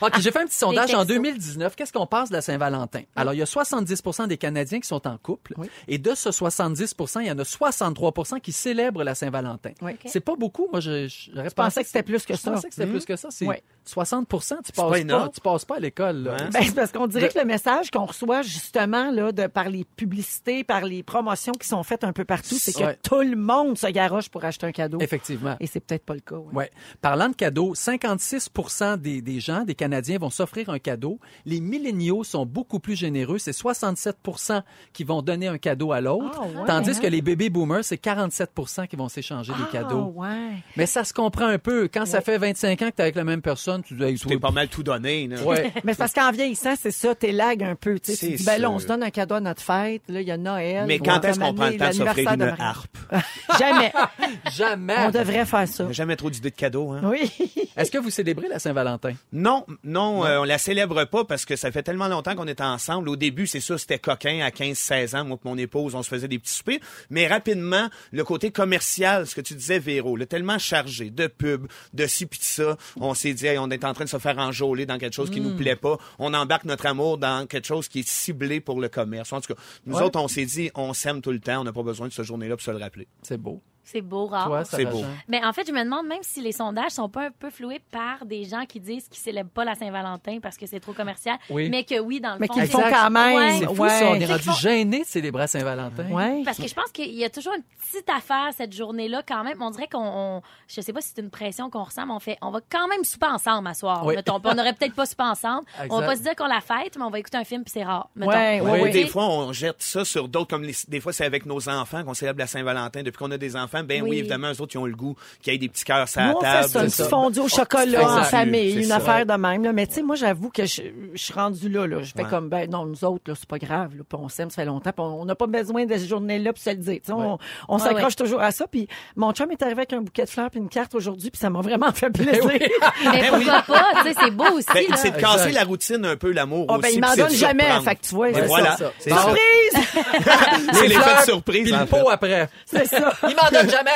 OK, j'ai fait un petit sondage en textos. 2019. Qu'est-ce qu'on passe de la Saint-Valentin? Alors, il y a 70% des Canadiens qui sont en couple. Oui. Et de ce 70% il y en a 63% qui célèbrent la Saint-Valentin. Oui. C'est pas beaucoup. Moi, je, je, j'aurais Je pensais que c'était plus que je ça. pensais que c'était plus que ça. C'est Oui. 60 tu passes pas tu passes pas à l'école. Ben, c'est parce qu'on dirait De- que le message qu'on reçoit justement là, de, par les publicités, par les promotions qui sont faites un peu partout, c'est que Ouais. tout le monde se garoche pour acheter un cadeau. Effectivement. Et c'est peut-être pas le cas. ouais. Ouais. Parlant de cadeaux, 56 des, des gens, des Canadiens, vont s'offrir un cadeau. Les milléniaux sont beaucoup plus généreux. C'est 67% qui vont donner un cadeau à l'autre. Ah, ouais, tandis hein? que les baby boomers, c'est 47% qui vont s'échanger des Ah, cadeaux. ouais. Mais ça se comprend un peu. Quand ça fait 25 ans que tu es avec la même personne, tu Tu t'es pas mal tout donné. Là. Ouais. Mais c'est parce qu'en vieillissant, c'est ça, t'élagues un peu. Tu dis, ben là, on se donne un cadeau à notre fête. Là, il y a Noël. Mais quand est-ce qu'on prend le temps de s'offrir une harpe? Jamais. Jamais. On devrait faire ça. Jamais trop d'idées de cadeaux. Hein? Oui. Est-ce que vous célébrez la Saint-Valentin? Non, non, euh, on la célèbre pas parce que ça fait tellement longtemps qu'on est ensemble. Au début, c'est sûr, c'était coquin à 15-16 ans. Moi et mon épouse, on se faisait des petits soupers. Mais rapidement, le côté commercial, ce que tu disais, Véro, le tellement chargé de pubs, de ci pis de ça, on s'est dit, hey, on est en train de se faire enjôler dans quelque chose qui nous plaît pas. On embarque notre amour dans quelque chose qui est ciblé pour le commerce. En tout cas, nous Ouais. autres, on s'est dit, on s'aime tout le temps. On n'a pas besoin de cette journée-là pour se le rappeler. C'est beau. C'est beau, rare. Toi, c'est beau. Mais en fait, je me demande même si les sondages sont pas un peu floués par des gens qui disent qu'ils célèbrent pas la Saint-Valentin parce que c'est trop commercial, Oui. mais que oui, dans le Mais fond. qu'ils font quand même. Ouais. C'est fou, Ouais. ça. On est rendu de célébrer la Saint-Valentin. Ouais. Parce que je pense qu'il y a toujours une petite affaire cette journée-là quand même. On dirait qu'on, on- je sais pas si c'est une pression qu'on ressent, mais on fait, on va quand même souper ensemble à soir. Oui. mettons. On aurait peut-être pas souper ensemble. On va Exact. pas se dire qu'on la fête, mais on va écouter un film puis c'est rare. mettons. Des fois, on jette ça sur d'autres, comme les- des fois, c'est avec nos enfants qu'on célèbre la Saint-Valentin. Depuis qu'on a des enfants, ben oui, Oui. évidemment, eux autres, ils ont le goût qu'il y ait des petits cœurs sur la Nous, on table. fait ça, un c'est petit ça. fondu au chocolat en famille, une ça. affaire de même. Là. Mais tu sais, moi, j'avoue que je, je suis rendue là, là. Je fais Ouais. comme, ben non, nous autres, là, c'est pas grave. Là, puis on s'aime, ça fait longtemps. puis on n'a pas besoin de cette journée-là pour se le dire. Tu sais, On, on Ouais, s'accroche ouais. toujours à ça. Puis mon chum est arrivé avec un bouquet de fleurs puis une carte aujourd'hui, puis ça m'a vraiment fait plaisir. Mais pourquoi pas? Tu sais, c'est beau aussi. Ben, c'est de casser Exact. la routine un peu, l'amour Ah, aussi. ben, il m'en donne jamais. Fait que tu vois, Ben c'est voilà. Surprise! C'est l'effet de surprise. Pot après. C'est ça. Il m'en donne jamais.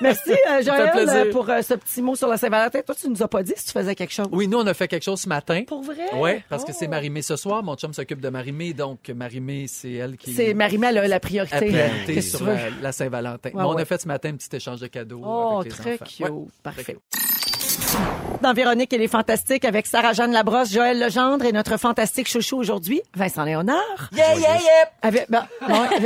Merci, euh, Joël, euh, pour euh, ce petit mot sur la Saint-Valentin. Toi, tu nous as pas dit si tu faisais quelque chose. Oui, nous, on a fait quelque chose ce matin. Pour vrai? Oui, parce que Oh. c'est Marimé ce soir. Mon chum s'occupe de Marimé, donc Marimé, c'est elle qui C'est Marimé, elle a la priorité. priorité Qu'est-ce que sur la, Saint-Valentin. Ouais, on ouais. a fait ce matin un petit échange de cadeaux Oh, avec les très enfants. cute. Ouais. Parfait. Dans Véronique, elle est fantastique avec Sarah-Jeanne Labrosse, Joël Legendre et notre fantastique chouchou aujourd'hui, Vincent Léonard. Yeah, yeah, yeah. Avec, ben, avec-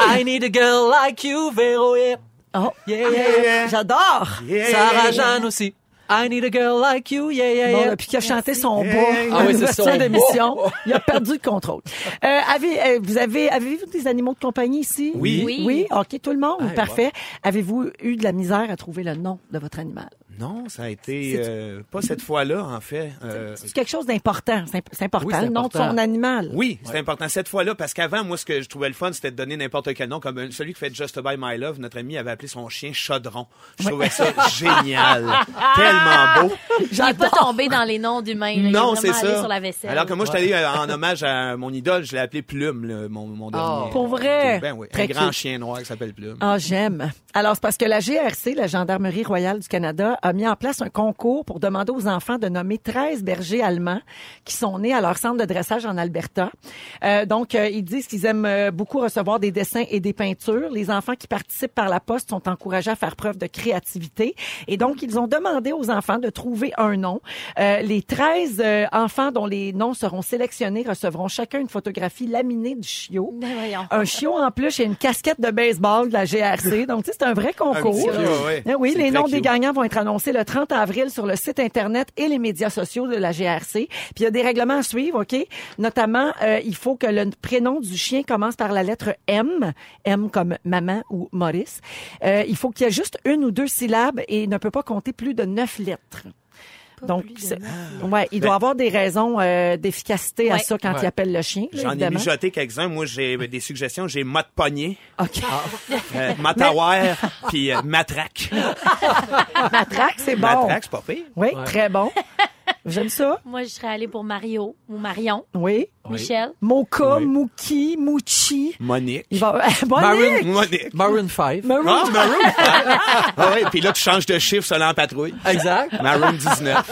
I need a girl like you, Véro, yeah. oh, Yeah, yeah, yeah. j'adore. Sarah Jeanne aussi. I need a girl like you, yeah, yeah, Bon, yeah. depuis qu'il a chanté son bas, Ah oui, c'est son d'émission, il a perdu le contrôle. Euh, avez, euh, vous avez, avez-vous des animaux de compagnie ici? Oui. Oui. Oui, OK, tout le monde, Ah, parfait. Avez-vous eu de la misère à trouver le nom de votre animal? Non, ça a été euh, pas cette fois-là, en fait. Euh, C'est quelque chose d'important. C'est important, Oui, c'est le nom de important. son animal. oui, c'est important cette fois-là parce qu'avant, moi, ce que je trouvais le fun, c'était de donner n'importe quel nom, comme euh, celui qui fait Just By My Love. Notre ami avait appelé son chien Chaudron. Je trouvais ça génial, tellement beau. N'est pas tombé dans les noms d'humains. Non, c'est ça. sur la vaisselle. Alors que moi, je suis allé euh, en hommage à mon idole, je l'ai appelé Plume, là, mon, mon dernier. Pour vrai? Ben oui, Très un grand cute. chien noir qui s'appelle Plume. Ah, j'aime. Alors, c'est parce que la GRC, la Gendarmerie royale du Canada, a mis en place un concours pour demander aux enfants de nommer 13 bergers allemands qui sont nés à leur centre de dressage en Alberta. Euh, donc, euh, ils disent qu'ils aiment euh, beaucoup recevoir des dessins et des peintures. Les enfants qui participent par la poste sont encouragés à faire preuve de créativité. Et donc, ils ont demandé aux enfants de trouver un nom. Euh, les 13 euh, enfants dont les noms seront sélectionnés recevront chacun une photographie laminée du chiot. Ben. Un chiot en plus et une casquette de baseball de la GRC. Donc, tu sais, c'est un vrai concours. petit chiot, ouais. Eh oui, les noms des gagnants vont être annoncés le 30 avril sur le site Internet et les médias sociaux de la GRC. Puis il y a des règlements à suivre, OK? Notamment, euh, il faut que le prénom du chien commence par la lettre M, M comme maman ou Maurice. Euh, il faut qu'il y ait juste une ou deux syllabes et ne peut pas compter plus de neuf lettres. Donc, ouais, il doit avoir des raisons euh, d'efficacité à ça quand Ouais. il appelle le chien. J'en ai mijoté quelques-uns. Moi, j'ai des suggestions. J'ai mot de poignet, OK. euh, mataware, puis euh, matraque. Matraque, c'est bon. Matraque, c'est pas pire. Oui, très bon. J'aime ça? Moi, je serais allée pour Mario ou Marion. Oui. Michel. Mocha, Oui. Mouki, Mouchi. Monique. Il va... Bonne Maroon-. Monique. Maroon 5. Maroon. Ah, Maroon. ah ouais, puis là, tu changes de chiffre selon la patrouille. Exact. Maroon 19.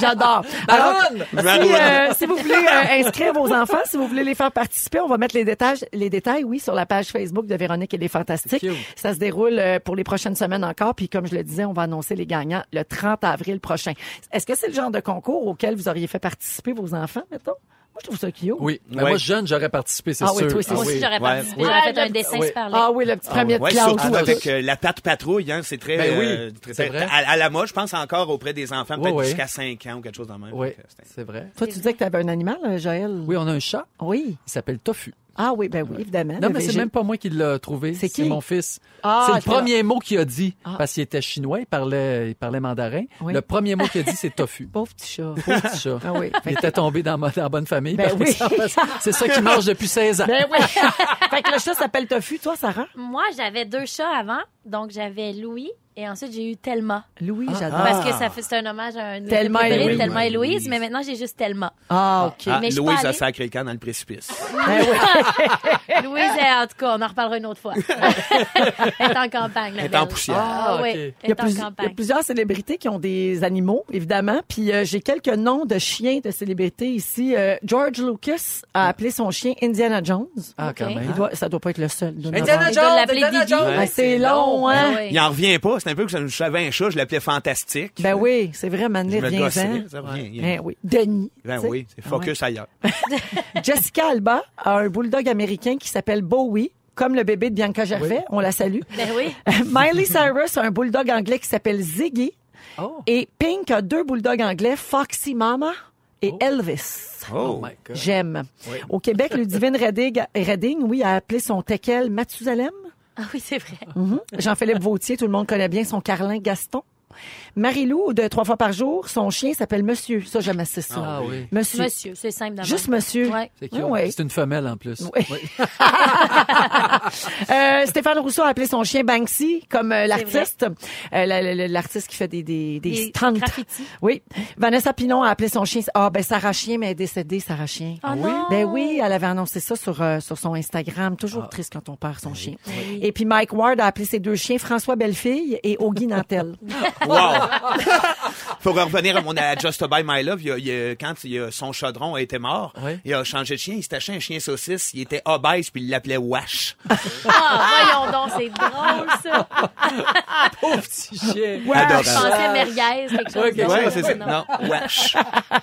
J'adore. Maroon! Alors, Maroon. Si, euh, si vous voulez euh, inscrire vos enfants, si vous voulez les faire participer, on va mettre les détails, les détails, oui, sur la page Facebook de Véronique et les Fantastiques. Cute. Ça se déroule euh, pour les prochaines semaines encore. Puis comme je le disais, on va annoncer les gagnants le 30 avril prochain. Est-ce que c'est le genre de concours auquel vous auriez fait participer vos enfants, mettons? Moi, je trouve ça cute. Oui. Mais Ouais. moi, jeune, j'aurais participé, c'est Ah oui, sûr. toi aussi. Moi aussi, oui. j'aurais participé. Ouais. J'aurais fait un dessin Oui. Ah oui, le petit premier de Ouais, classe. surtout tout, avec euh, la patte patrouille, hein, c'est très, Ben oui, euh, très- c'est très- vrai. à, à la mode, je pense encore auprès des enfants, peut-être Ouais, jusqu'à 5 ans ou quelque chose dans le même. Oui, c'est vrai. Toi, tu disais que tu avais un animal, euh, Joël? Oui, on a un chat. Oui. Il s'appelle Tofu. Ah oui, ben oui, évidemment. Non, mais c'est même pas moi qui l'ai trouvé. C'est C'est qui? mon fils. Ah, c'est le premier mot qu'il a dit. Ah. Parce qu'il était chinois, il parlait, il parlait mandarin. Oui. Le premier mot qu'il a dit, c'est tofu. Pauvre petit chat. Pauvre petit chat. Ah oui. Il était tombé dans, ma- dans la bonne famille. Ben oui. C'est ça qu'il mange depuis 16 ans. Ben oui. fait que le chat s'appelle Tofu, toi, Sarah? Moi, j'avais deux chats avant. Donc, j'avais Louis et ensuite, j'ai eu Thelma. Louis, j'adore. Parce que ça fait, c'est un hommage à un Thelma et Louise. Thelma et Louise. Mais maintenant, j'ai juste Thelma. Ah, OK. Ah, Mais Louise a sacré le camp dans le précipice. Oui. Louise, est, en tout cas, on en reparlera une autre fois. Elle est en campagne. la Elle est en poussière. Ah, Ah, oui, elle Il y, a est en plus- il y a campagne. plusieurs célébrités qui ont des animaux, évidemment. Puis euh, j'ai quelques noms de chiens de célébrités ici. Euh, George Lucas a appelé son chien Indiana Jones. Ah, quand Ok. même. Il doit, ça doit pas être le seul. Indiana Jones, Indiana. Jones. C'est long, hein? Ah. Il en revient pas. Un peu que j'avais un chat, je l'appelais fantastique. Ben oui, c'est vrai, Mané, revient. Ben oui. Denis. Ben oui, c'est focus ailleurs. Jessica Alba a un bulldog américain qui s'appelle Bowie, comme le bébé de Bianca Gervais. On la salue. Ben oui. Miley Cyrus a un bulldog anglais qui s'appelle Ziggy. Oh. Et Pink a deux bulldogs anglais, Foxy Mama et Elvis. Oh my God. J'aime. Au Québec, Ludivine Redding, Redding, oui, a appelé son teckel Mathusalem. Ah oui, c'est vrai. Mhm. Jean-Philippe Vautier, tout le monde connaît bien son carlin Gaston. Marie-Lou, de trois fois par jour, son chien s'appelle Monsieur. Ça, j'aime assez ça. Ah oui. Monsieur. Monsieur, c'est simple d'abord. Juste Monsieur. Ouais. C'est. Ah ouais. C'est une femelle en plus. Oui. Euh, Stéphane Rousseau a appelé son chien Banksy, comme euh, l'artiste. Euh, la- la- la- l'artiste qui fait des, des, des, Des stunts. graffitis. Oui. Vanessa Pinon a appelé son chien. Ah, ben, Sarah Chien, mais elle est décédée, Sarah Chien. Oh non. Ben oui, elle avait annoncé ça sur, euh, sur son Instagram. Toujours Ah. triste quand on perd son chien. Et puis Mike Ward a appelé ses deux chiens François Bellefille et Augie Nantel. Wow! Faut revenir à mon à Just By My Love. Il y a- il y a- quand il y a- son chaudron a été mort, Oui. il a changé de chien. Il s'est acheté un chien saucisse. Il était obèse puis il l'appelait Wash. Ah, voyons donc, c'est drôle, ça. Pauvre petit chien. Je Adorable. pensais merguez, quelque chose Ok, d'autre. Ouais, c'est ça. Non. Non, Wash.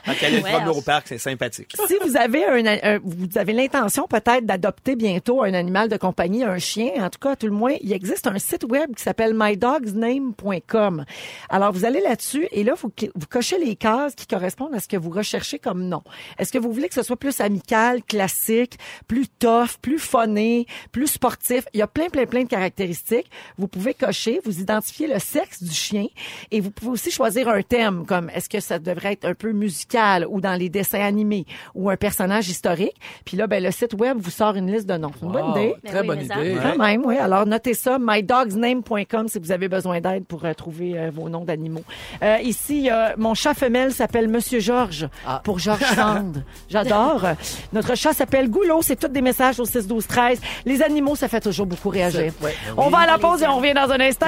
Quand elle est promenée au parc, c'est sympathique. si vous avez un, un- vous avez l'intention peut-être d'adopter bientôt un animal de compagnie, un chien, en tout cas, à tout le moins, il existe un site web qui s'appelle mydogsname.com. Alors, vous allez là-dessus et là, vous, vous cochez les cases qui correspondent à ce que vous recherchez comme nom. Est-ce que vous voulez que ce soit plus amical, classique, plus tough, plus funné, plus sportif? Il y a plein, plein, plein de caractéristiques. Vous pouvez cocher, vous identifiez le sexe du chien et vous pouvez aussi choisir un thème comme est-ce que ça devrait être un peu musical ou dans les dessins animés ou un personnage historique? Puis là, ben, le site web vous sort une liste de noms. C'est une bonne Wow, idée. Ben Très oui, bonne idée. Quand même, oui. Alors, notez ça, mydogsname.com si vous avez besoin d'aide pour euh, trouver euh, vos noms d'animaux. Euh, ici, euh, mon chat femelle s'appelle Monsieur Georges Ah. pour Georges Sand. J'adore. Notre chat s'appelle Goulot. C'est tous des messages au 6 12 13. Les animaux, ça fait toujours beaucoup réagir. Ouais, on va à la pause et on revient dans un instant.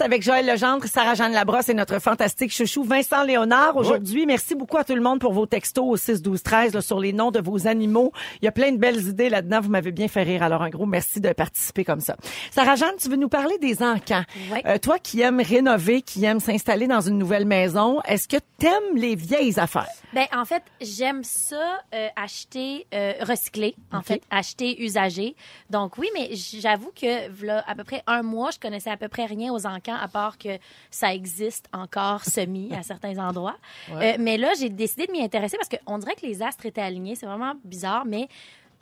Avec Joël Legendre, Sarah-Jeanne Labrosse et notre fantastique chouchou Vincent Léonard aujourd'hui. Merci beaucoup à tout le monde pour vos textos au 6 12 13 là, sur les noms de vos animaux. Il y a plein de belles idées là-dedans. Vous m'avez bien fait rire. Alors un gros merci de participer comme ça. Sarah-Jeanne, tu veux nous parler des encans. Ouais. Euh, toi qui aimes rénover, qui aimes s'installer dans une nouvelle maison, est-ce que t'aimes les vieilles affaires? Ben en fait, j'aime ça euh, acheter euh, recyclé, en fait, acheter usagé. Donc oui, mais j'avoue que voilà à peu près un mois, je connaissais à peu près rien aux encans à part que ça existe encore semi à certains endroits. Euh, mais là, j'ai décidé de m'y intéresser parce qu'on dirait que les astres étaient alignés. C'est vraiment bizarre, mais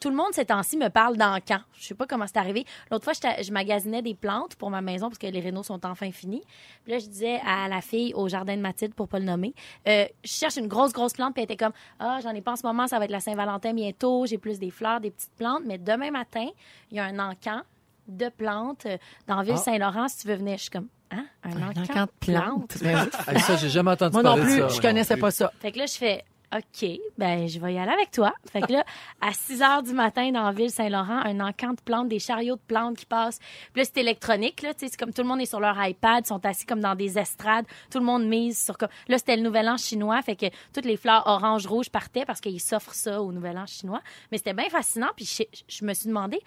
tout le monde ces temps-ci me parle d'encans. Je sais pas comment c'est arrivé. L'autre fois, je magasinais des plantes pour ma maison parce que les rénaux sont enfin finis. Puis là, je disais à la fille au jardin de Mathilde, pour pas le nommer, euh, je cherche une grosse, grosse plante. Puis elle était comme, ah, j'en ai pas en ce moment, ça va être la Saint-Valentin bientôt. J'ai plus des fleurs, des petites plantes. Mais demain matin, il y a un encan de plantes euh, dans Ville-Saint-Laurent. Si tu veux venir, je suis comme, hein, un, Un de plantes. Ben oui. Hey, ça, j'ai jamais entendu Moi non parler plus, de ça. je connaissais pas ça. Fait que là, je fais OK, ben je vais y aller avec toi. Fait que là, à 6 heures du matin dans la ville Saint-Laurent, un encan de plantes, des chariots de plantes qui passent. Puis là, c'est électronique, là, tu sais, c'est comme tout le monde est sur leur iPad, sont assis comme dans des estrades, tout le monde mise sur comme là, c'était le nouvel an chinois, fait que toutes les fleurs orange rouge partaient parce qu'ils s'offrent ça au nouvel an chinois, mais c'était bien fascinant puis je, je me suis demandé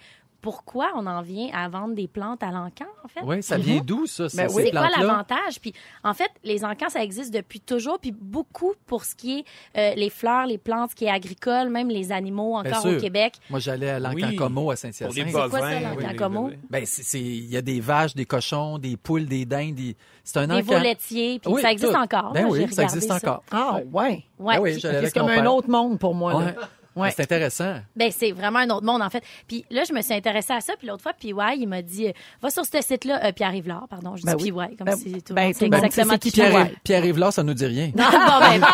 pourquoi on en vient à vendre des plantes à l'encan en fait? Oui, ça vient d'où, ça, Ben oui. C'est quoi l'avantage? Puis en fait, les encans, ça existe depuis toujours, puis beaucoup pour ce qui est euh, les fleurs, les plantes, ce qui est agricole, même les animaux encore au Québec. Moi, j'allais à l'Ancancomo à Saint-Hyacinthe. C'est quoi ça, oui, oui, oui. Ben, c'est, il y a des vaches, des cochons, des poules, des dindes. des- C'est un Des encan. veaux laitiers, puis Oui, ça existe tout. encore. Ben oui, ça existe ça. encore. Ah, ouais. Ouais. Ben oui, C'est comme un autre monde pour moi. là. Ouais. Ouais. C'est intéressant. Ben, c'est vraiment un autre monde, en fait. Puis là, je me suis intéressée à ça. Puis l'autre fois, PY, il m'a dit, euh, va sur ce site-là, euh, Pierre Rivard, pardon, je Ben dis oui. PY, comme Ben, si tout ben, sait exactement c'est qui Pierre PY. Pierre, Pierre Yves ça nous dit rien. Non, bon, ben,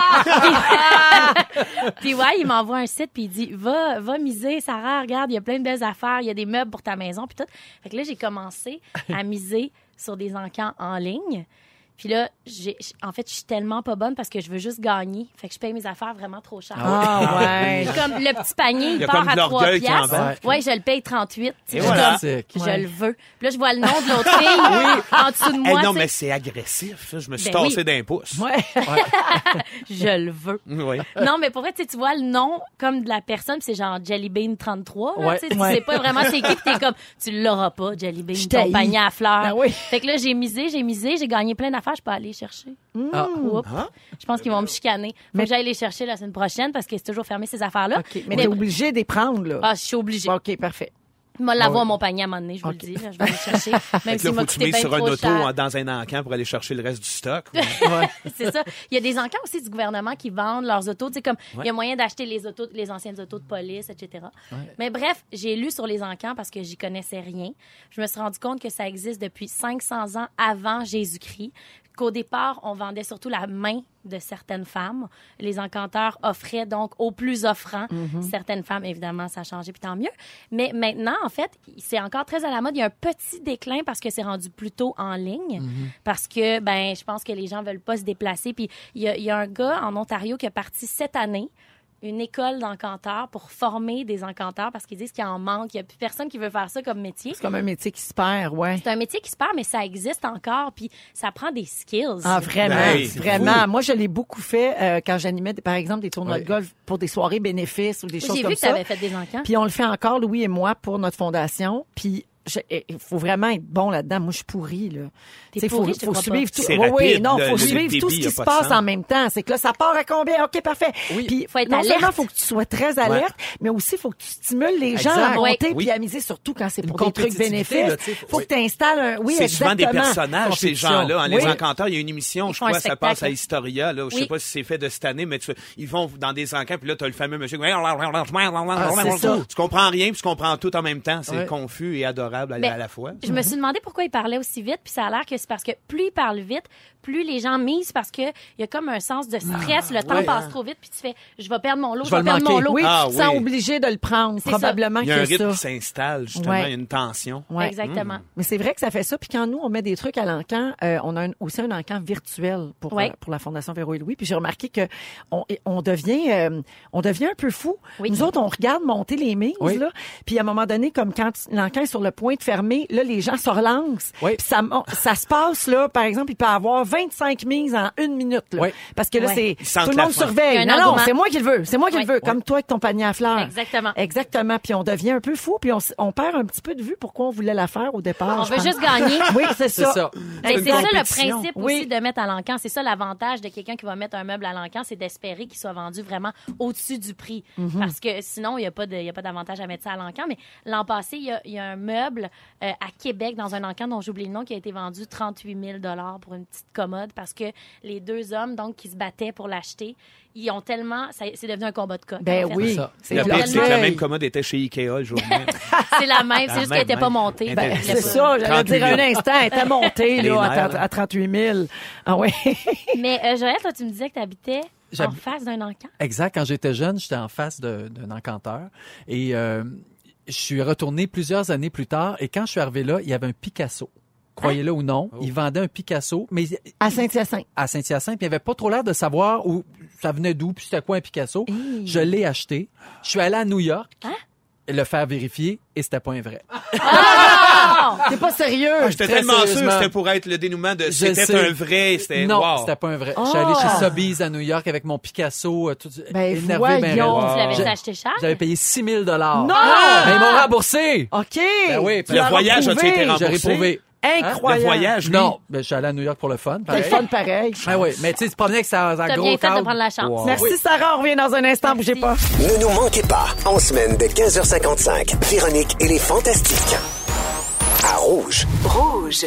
puis ouais, il m'envoie un site puis il dit va va miser Sarah, regarde, il y a plein de belles affaires, il y a des meubles pour ta maison puis tout. Fait que là j'ai commencé à miser sur des encans en ligne. Puis là, j'ai, en fait, je suis tellement pas bonne parce que je veux juste gagner. Fait que je paye mes affaires vraiment trop cher. Ah, ouais. Comme le petit panier, Il part à de 3 l'orgueil qui piastres. Ouais, je le paye 38. Tu sais, Et je voilà. Ouais. le veux. Puis là, je vois le nom de l'autre fille en dessous de moi. non, mais c'est agressif. Je me suis Ben tassé oui. d'un pouce. Ouais. Je le veux. Oui. Non, mais pour vrai, tu sais, tu vois le nom comme de la personne, puis c'est genre Jelly Bean 33. Là, Ouais. tu sais, Ouais. tu sais pas vraiment c'est qui, puis t'es comme, tu l'auras pas, Jelly Bean, Je ton panier à fleurs. Ben oui. Fait que là, j'ai misé, j'ai misé, j'ai gagné plein d'affaires, je peux aller les chercher. Ah. Je pense qu'ils vont me chicaner. Faut Mais- que j'aille les chercher la semaine prochaine parce que c'est toujours fermé ces affaires-là. OK. Mais t'es obligé de les prendre, là. Ah, je suis obligée. OK, parfait. Je vais l'avoir mon panier à un moment donné, je vous Ok. le dis. je vais aller le chercher. Même s'il là, m'a coûté bien sur un auto cher. dans un encan pour aller chercher le reste du stock. c'est ça. Il y a des encans aussi du gouvernement qui vendent leurs autos. Tu sais, comme, il y a moyen d'acheter les autos, les anciennes autos de police, etc. Mais bref, j'ai lu sur les encans parce que j'y connaissais rien. Je me suis rendu compte que ça existe depuis 500 ans avant Jésus-Christ. Qu'au départ, on vendait surtout la main de certaines femmes. Les encanteurs offraient donc aux plus offrants. Certaines femmes, évidemment, ça a changé, puis tant mieux. Mais maintenant, en fait, c'est encore très à la mode. Il y a un petit déclin parce que c'est rendu plutôt en ligne. Parce que, ben, je pense que les gens veulent pas se déplacer. Puis il y y a un gars en Ontario qui a parti cette année une école d'encanteurs pour former des encanteurs parce qu'ils disent qu'il en manque. Il n'y a plus personne qui veut faire ça comme métier. C'est comme un métier qui se perd, ouais. C'est un métier qui se perd, mais ça existe encore, puis ça prend des skills. Ah, vraiment, Ben, vraiment. Moi, je l'ai beaucoup fait euh, quand j'animais, par exemple, des tournois de golf pour des soirées bénéfices ou des choses J'ai comme vu que tu ça. avais fait des encans. Puis on le fait encore, Louis et moi, pour notre fondation. Puis il faut vraiment être bon là-dedans. Moi, je suis pourrie, là. T'es Tu sais, pourrie, faut, je te faut suivre pas. tout. Oui, oui, non, le- faut le suivre débit, tout ce qui se passe en même temps. C'est que là, ça part à combien? OK, parfait. Oui. Puis Faut être non alerte. seulement faut que tu sois très alerte, mais aussi faut que tu stimules les gens Exact. à monter Oui. puis Oui. à miser, surtout quand c'est Une pour des trucs là, sais, faut oui. que tu installes un... Oui, c'est souvent des exactement. personnages, ces gens-là. hein, Les encanteurs, il y a une émission, je crois, ça passe à Historia. Là, Je sais pas si c'est fait de cette année, mais tu- ils vont dans des encans, puis là, tu as le fameux monsieur. ça. tu comprends rien, puis tu comprends tout en même temps. C'est confus et adorable à, Ben, à la fois. Je me suis demandé pourquoi il parlait aussi vite, puis ça a l'air que c'est parce que plus il parle vite, plus les gens misent parce que il y a comme un sens de stress, le temps ouais. passe trop vite, puis tu fais je vais perdre mon lot, je, Je vais perdre mon lot. Oui, Ah, tu te sens oui. obligé de le prendre. C'est ça. Probablement Il y a un que rythme ça. qui s'installe, justement, Ouais. il y a une tension. Ouais. Exactement. Mais c'est vrai que ça fait ça. Puis quand nous, on met des trucs à l'encan, euh, on a un- aussi un encan virtuel pour, Ouais. euh, pour la Fondation Véro et Louis. Puis j'ai remarqué que on, on devient euh, on devient un peu fou. Oui. Nous autres, on regarde monter les mises, Oui. là. Puis à un moment donné, comme quand l'encan est sur le pointe fermée, là, les gens se relancent. Oui. Puis ça, se passe, là, par exemple, il peut avoir 25 mises en une minute. Là, Oui. Parce que là, c'est tout le monde surveille. Non, non, c'est moi qui le veux. C'est moi qui Oui. le veux. Comme toi avec ton panier à fleurs. Exactement. Exactement. Puis on devient un peu fou, puis on, perd un petit peu de vue pourquoi on voulait la faire au départ. On veut pense. juste gagner. Oui, c'est C'est ça. Ben, c'est ça le compétition. principe Oui. aussi de mettre à l'encan. C'est ça l'avantage de quelqu'un qui va mettre un meuble à l'encan, c'est d'espérer qu'il soit vendu vraiment au-dessus du prix. Mhm. Parce que sinon, il n'y a pas de- il y a pas d'avantage à mettre ça à l'encan. Mais l'an passé, il y a, il y a un meuble euh, à Québec dans un encan dont j'oublie le nom qui a été vendu 38 000 pour une petite commode parce que les deux hommes donc qui se battaient pour l'acheter, ils ont tellement, ça- c'est devenu un combat de coq. Ben en fait. oui. ça. C'est que la même commode était chez Ikea le jour même. C'est la même, c'est La juste qu'elle n'était pas montée. Ben, c'est ça, j'allais 38 dire un 000. instant, elle était montée là, à, nerfs, trente- là. à 38 000. Ah oui. Mais euh, Joël, toi, tu me disais que tu habitais en face d'un encan. Exact. Quand j'étais jeune, j'étais en face de- d'un encanteur. Et euh, je suis retourné plusieurs années plus tard. Et quand je suis arrivé là, il y avait un Picasso. Croyez-le ou non, il vendait un Picasso, mais À Saint-Hyacinthe. à Saint-Hyacinthe, puis il avait pas trop l'air de savoir où ça venait d'où, puis c'était quoi un Picasso. Je l'ai acheté. Je suis allé à New York. Le faire vérifier et c'était pas un vrai. T'es pas sérieux. Ah, J'étais tellement sûr que c'était pour être le dénouement de c'était un vrai. C'était Non, wow. c'était pas un vrai. Je suis allé chez Sobeys à New York avec mon Picasso, euh, tout Ben, énervé, ben voyons. raide. Tu l'avais J'ai- acheté cher? J'avais payé 6 000 dollars. Non! Ben, ils m'ont remboursé. OK. Ben oui, Tu le voyage a-tu retrouvé. été J'ai remboursé? réprouvé. Incroyable. Le voyage, lui? Non, ben, je suis allé à New York pour le fun. C'est le fun pareil. Ah oui, mais tu sais, tu promenais avec sa, sa gros bien fait de prendre la chance. Wow. Merci Sarah, on revient dans un instant, bougez pas. Ne nous manquez pas, en semaine de 15h55, Véronique et les Fantastiques. À Rouge. Rouge.